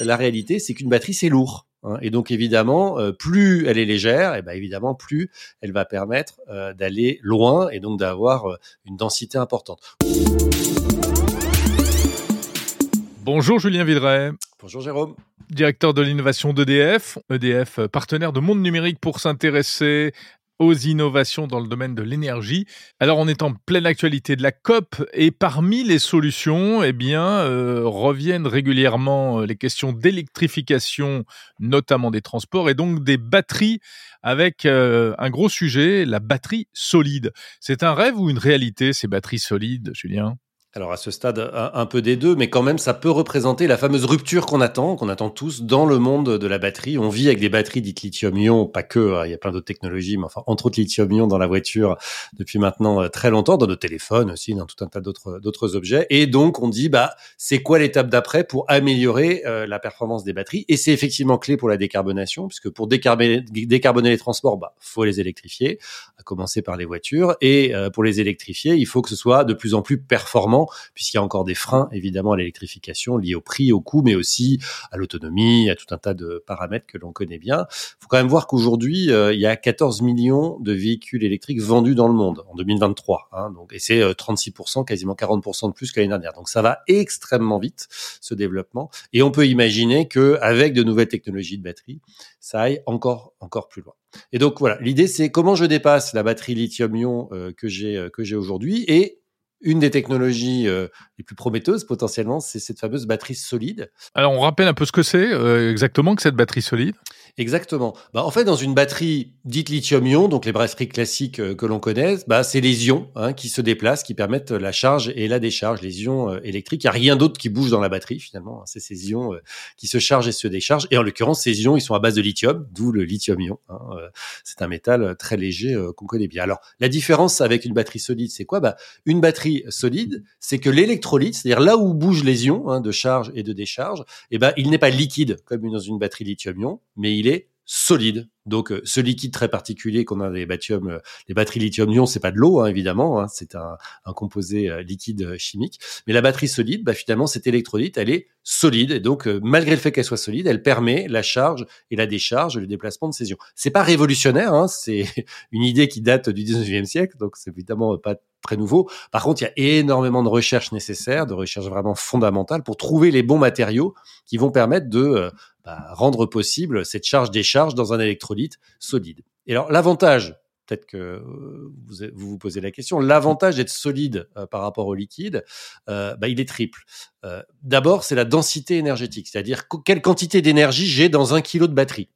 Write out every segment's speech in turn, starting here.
la réalité, c'est qu'une batterie, c'est lourd. Hein. et donc évidemment, euh, plus elle est légère, et ben évidemment plus elle va permettre euh, d'aller loin et donc d'avoir euh, une densité importante. Bonjour Julien Vidret. Bonjour Jérôme. Directeur de l'innovation d'EDF, EDF partenaire de Monde Numérique pour s'intéresser aux innovations dans le domaine de l'énergie. Alors on est en pleine actualité de la COP et parmi les solutions, eh bien, euh, reviennent régulièrement euh, les questions d'électrification, notamment des transports et donc des batteries avec euh, un gros sujet, la batterie solide. C'est un rêve ou une réalité ces batteries solides, Julien? Alors à ce stade, un, peu des deux, mais quand même, ça peut représenter la fameuse rupture qu'on attend, qu'on attend tous dans le monde de la batterie. On vit avec des batteries dites lithium-ion, pas que, hein, il y a plein d'autres technologies, mais enfin, entre autres lithium-ion dans la voiture depuis maintenant euh, très longtemps, dans nos téléphones aussi, dans tout un tas d'autres d'autres objets. Et donc, on dit, bah, c'est quoi l'étape d'après pour améliorer euh, la performance des batteries? Et c'est effectivement clé pour la décarbonation, puisque pour décarboner, décarboner les transports, bah, faut les électrifier, à commencer par les voitures. Et euh, pour les électrifier, il faut que ce soit de plus en plus performant puisqu'il y a encore des freins évidemment à l'électrification liés au prix, au coût, mais aussi à l'autonomie, à tout un tas de paramètres que l'on connaît bien. Il faut quand même voir qu'aujourd'hui, euh, il y a 14 millions de véhicules électriques vendus dans le monde en 2023, hein, donc et c'est 36%, euh, quasiment 40% de plus que l'année dernière. Donc ça va extrêmement vite ce développement, et on peut imaginer que avec de nouvelles technologies de batterie, ça aille encore encore plus loin. Et donc voilà, l'idée c'est comment je dépasse la batterie lithium-ion euh, que j'ai que j'ai aujourd'hui et une des technologies euh, les plus prometteuses potentiellement, c'est cette fameuse batterie solide. Alors on rappelle un peu ce que c'est euh, exactement que cette batterie solide. Exactement. Bah, en fait, dans une batterie dite lithium-ion, donc les batteries classiques euh, que l'on connaît, bah, c'est les ions hein, qui se déplacent, qui permettent la charge et la décharge, les ions euh, électriques. Il n'y a rien d'autre qui bouge dans la batterie finalement. Hein. C'est ces ions euh, qui se chargent et se déchargent. Et en l'occurrence, ces ions, ils sont à base de lithium, d'où le lithium-ion. Hein. c'est un métal très léger qu'on connaît bien. Alors, la différence avec une batterie solide, c'est quoi? Bah, Une batterie solide, c'est que l'électrolyte, c'est-à-dire là où bougent les ions hein, de charge et de décharge, eh ben, il n'est pas liquide comme dans une batterie lithium-ion, mais solide. Donc euh, ce liquide très particulier qu'on a des euh, les batteries lithium-ion, c'est pas de l'eau hein, évidemment, hein, c'est un, composé euh, liquide chimique. Mais la batterie solide, bah, finalement cette électrolyte, elle est solide et donc malgré le fait qu'elle soit solide, elle permet la charge et la décharge, le déplacement de ces ions. C'est pas révolutionnaire, hein, c'est une idée qui date du 19e siècle, donc c'est évidemment pas nouveau. Par contre, il y a énormément de recherches nécessaires, de recherches vraiment fondamentales pour trouver les bons matériaux qui vont permettre de bah, rendre possible cette charge-décharge dans un électrolyte solide. Et alors l'avantage, peut-être que vous, vous, posez la question, l'avantage d'être solide euh, par rapport au liquide, euh, bah, il est triple. Euh, D'abord, c'est la densité énergétique, c'est-à-dire quelle quantité d'énergie j'ai dans un kilo de batterie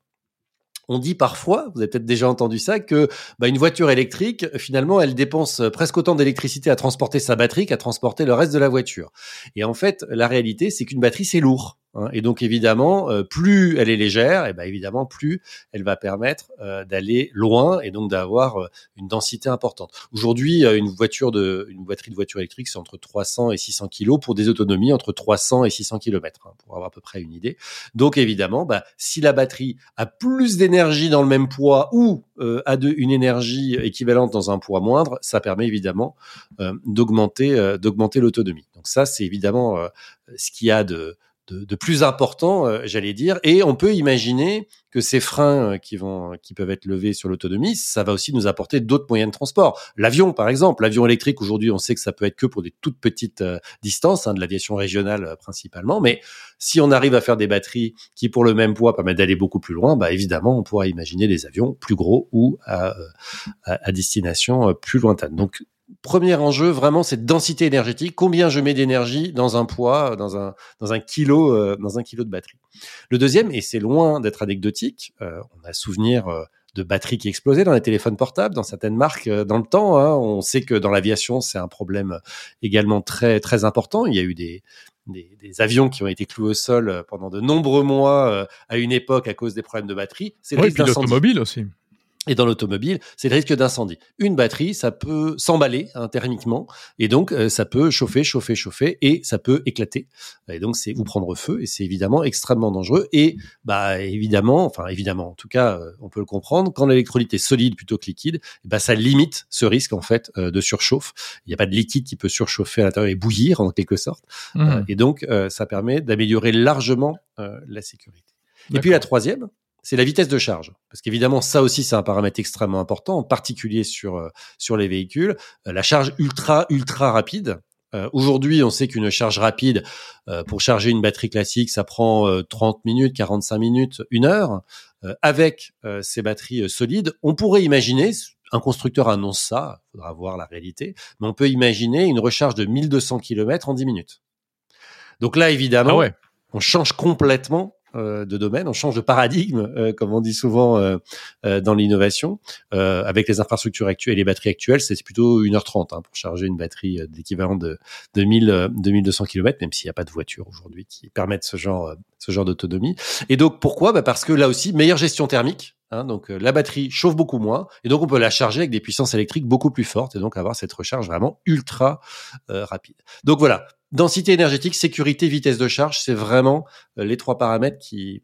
on dit parfois, vous avez peut-être déjà entendu ça, que bah, une voiture électrique, finalement, elle dépense presque autant d'électricité à transporter sa batterie qu'à transporter le reste de la voiture. Et en fait, la réalité, c'est qu'une batterie, c'est lourd. Hein. Et donc évidemment, euh, plus elle est légère, et ben évidemment plus elle va permettre euh, d'aller loin et donc d'avoir euh, une densité importante. Aujourd'hui, une voiture de, une batterie de voiture électrique, c'est entre 300 et 600 kg pour des autonomies entre 300 et 600 km, hein, pour avoir à peu près une idée. Donc évidemment, bah, si la batterie a plus d'énergie dans le même poids ou a de, une énergie équivalente dans un poids moindre, ça permet évidemment d'augmenter d'augmenter l'autonomie. Donc ça, c'est évidemment ce qu'il y a de de, plus important, euh, j'allais dire. Et on peut imaginer que ces freins euh, qui vont, qui peuvent être levés sur l'autonomie, ça va aussi nous apporter d'autres moyens de transport. L'avion, par exemple, l'avion électrique aujourd'hui, on sait que ça peut être que pour des toutes petites euh, distances, hein, de l'aviation régionale principalement. Mais si on arrive à faire des batteries qui, pour le même poids, permettent d'aller beaucoup plus loin, bah évidemment, on pourra imaginer des avions plus gros ou à, à, à destination plus lointaine. Donc premier enjeu, vraiment, c'est densité énergétique. Combien je mets d'énergie dans un poids, dans un, dans un kilo, euh, dans un kilo de batterie? Le deuxième, et c'est loin d'être anecdotique, euh, on a souvenir euh, de batteries qui explosaient dans les téléphones portables, dans certaines marques dans le temps. Hein. On sait que dans l'aviation, c'est un problème également très très important. Il y a eu des, des, des, avions qui ont été cloués au sol pendant de nombreux mois à une époque à cause des problèmes de batterie. C'est oui, puis l'automobile aussi. Et dans l'automobile, c'est le risque d'incendie. Une batterie, ça peut s'emballer hein, thermiquement, et donc euh, ça peut chauffer, chauffer, chauffer, et ça peut éclater. Et donc c'est vous prendre feu, et c'est évidemment extrêmement dangereux. Et bah évidemment, enfin évidemment, en tout cas, euh, on peut le comprendre, quand l'électrolyte est solide plutôt que liquide, bah ça limite ce risque en fait euh, de surchauffe. Il n'y a pas de liquide qui peut surchauffer à l'intérieur et bouillir en quelque sorte. Mmh. et donc ça permet d'améliorer largement la sécurité. Et puis la troisième, c'est la vitesse de charge. Parce qu'évidemment, ça aussi, c'est un paramètre extrêmement important, en particulier sur, euh, sur les véhicules. Euh, la charge ultra, ultra rapide. Euh, aujourd'hui, on sait qu'une charge rapide, pour charger une batterie classique, ça prend 30 minutes, 45 minutes, une heure. avec ces batteries solides, on pourrait imaginer, un constructeur annonce ça, il faudra voir la réalité, mais on peut imaginer une recharge de 1200 km en 10 minutes. Donc là, évidemment, ah on change complètement euh, de domaine, on change de paradigme, euh, comme on dit souvent euh, dans l'innovation. avec les infrastructures actuelles et les batteries actuelles, c'est plutôt 1h30 hein, pour charger une batterie d'équivalent de, de 1000, 2200 km, même s'il n'y a pas de voiture aujourd'hui qui permettent ce genre, ce genre d'autonomie. Et donc pourquoi? Bah Parce que là aussi, meilleure gestion thermique. Hein, donc la batterie chauffe beaucoup moins et donc on peut la charger avec des puissances électriques beaucoup plus fortes et donc avoir cette recharge vraiment ultra rapide. Donc voilà, densité énergétique, sécurité, vitesse de charge, c'est vraiment euh, les trois paramètres qui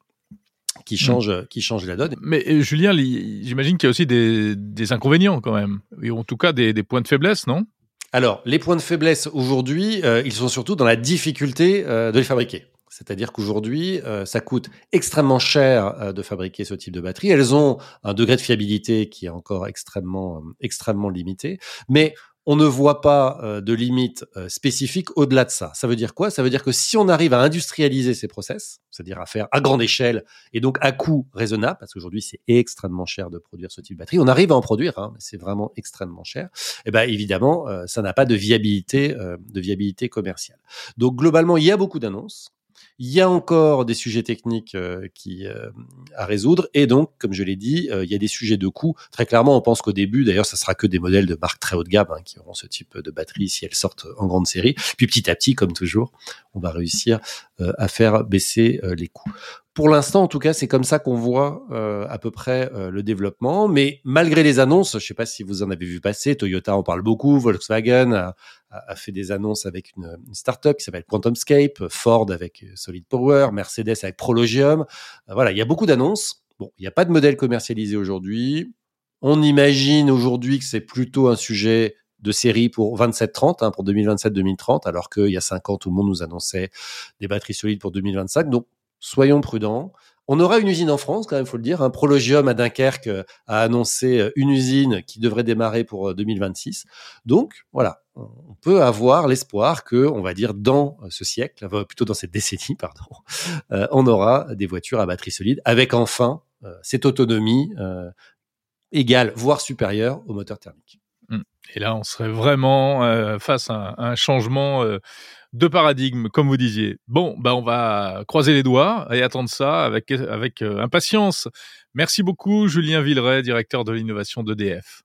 qui hmm. changent, qui changent la donne. Mais euh, Julien, j'imagine qu'il y a aussi des, des, inconvénients quand même, et en tout cas des, des points de faiblesse, non? Alors, les points de faiblesse aujourd'hui, euh, ils sont surtout dans la difficulté de les fabriquer. C'est-à-dire qu'aujourd'hui, ça coûte extrêmement cher de fabriquer ce type de batterie. Elles ont un degré de fiabilité qui est encore extrêmement, extrêmement limité. Mais on ne voit pas euh, de limite euh, spécifique au-delà de ça. Ça veut dire quoi? Ça veut dire que si on arrive à industrialiser ces process, c'est-à-dire à faire à grande échelle et donc à coût raisonnable, parce qu'aujourd'hui c'est extrêmement cher de produire ce type de batterie, on arrive à en produire, hein, mais c'est vraiment extrêmement cher. Et eh ben évidemment, euh, ça n'a pas de viabilité, de viabilité commerciale. Donc globalement, il y a beaucoup d'annonces. Il y a encore des sujets techniques euh, euh, à résoudre et donc, comme je l'ai dit, euh, il y a des sujets de coût. Très clairement, on pense qu'au début, d'ailleurs, ça sera que des modèles de marque très haut de gamme hein, qui auront ce type de batterie si elles sortent en grande série. Puis petit à petit, comme toujours, on va réussir à faire baisser les coûts. Pour l'instant, en tout cas, c'est comme ça qu'on voit euh, à peu près euh, le développement. Mais malgré les annonces, je ne sais pas si vous en avez vu passer, Toyota en parle beaucoup, Volkswagen a, a fait des annonces avec une, une startup qui s'appelle QuantumScape, Ford avec Solid Power, Mercedes avec Prologium. Euh, voilà, il y a beaucoup d'annonces. Bon, il n'y a pas de modèle commercialisé aujourd'hui. On imagine aujourd'hui que c'est plutôt un sujet de série pour 27-30, hein, pour 2027-2030, alors qu'il y a 5 ans, tout le monde nous annonçait des batteries solides pour 2025. Donc, soyons prudents. On aura une usine en France, quand même, faut le dire. Un Prologium à Dunkerque euh, a annoncé euh, une usine qui devrait démarrer pour 2026. Euh, Donc, voilà, on peut avoir l'espoir que, on va dire, dans ce siècle, plutôt dans cette décennie, pardon, on aura des voitures à batterie solide avec enfin cette autonomie égale, voire supérieure au moteur thermique. Et là, on serait vraiment face à un, changement de paradigme, comme vous disiez. Bon, bah on va croiser les doigts et attendre ça avec, avec euh, impatience. Merci beaucoup, Julien Villeray, directeur de l'innovation d'EDF.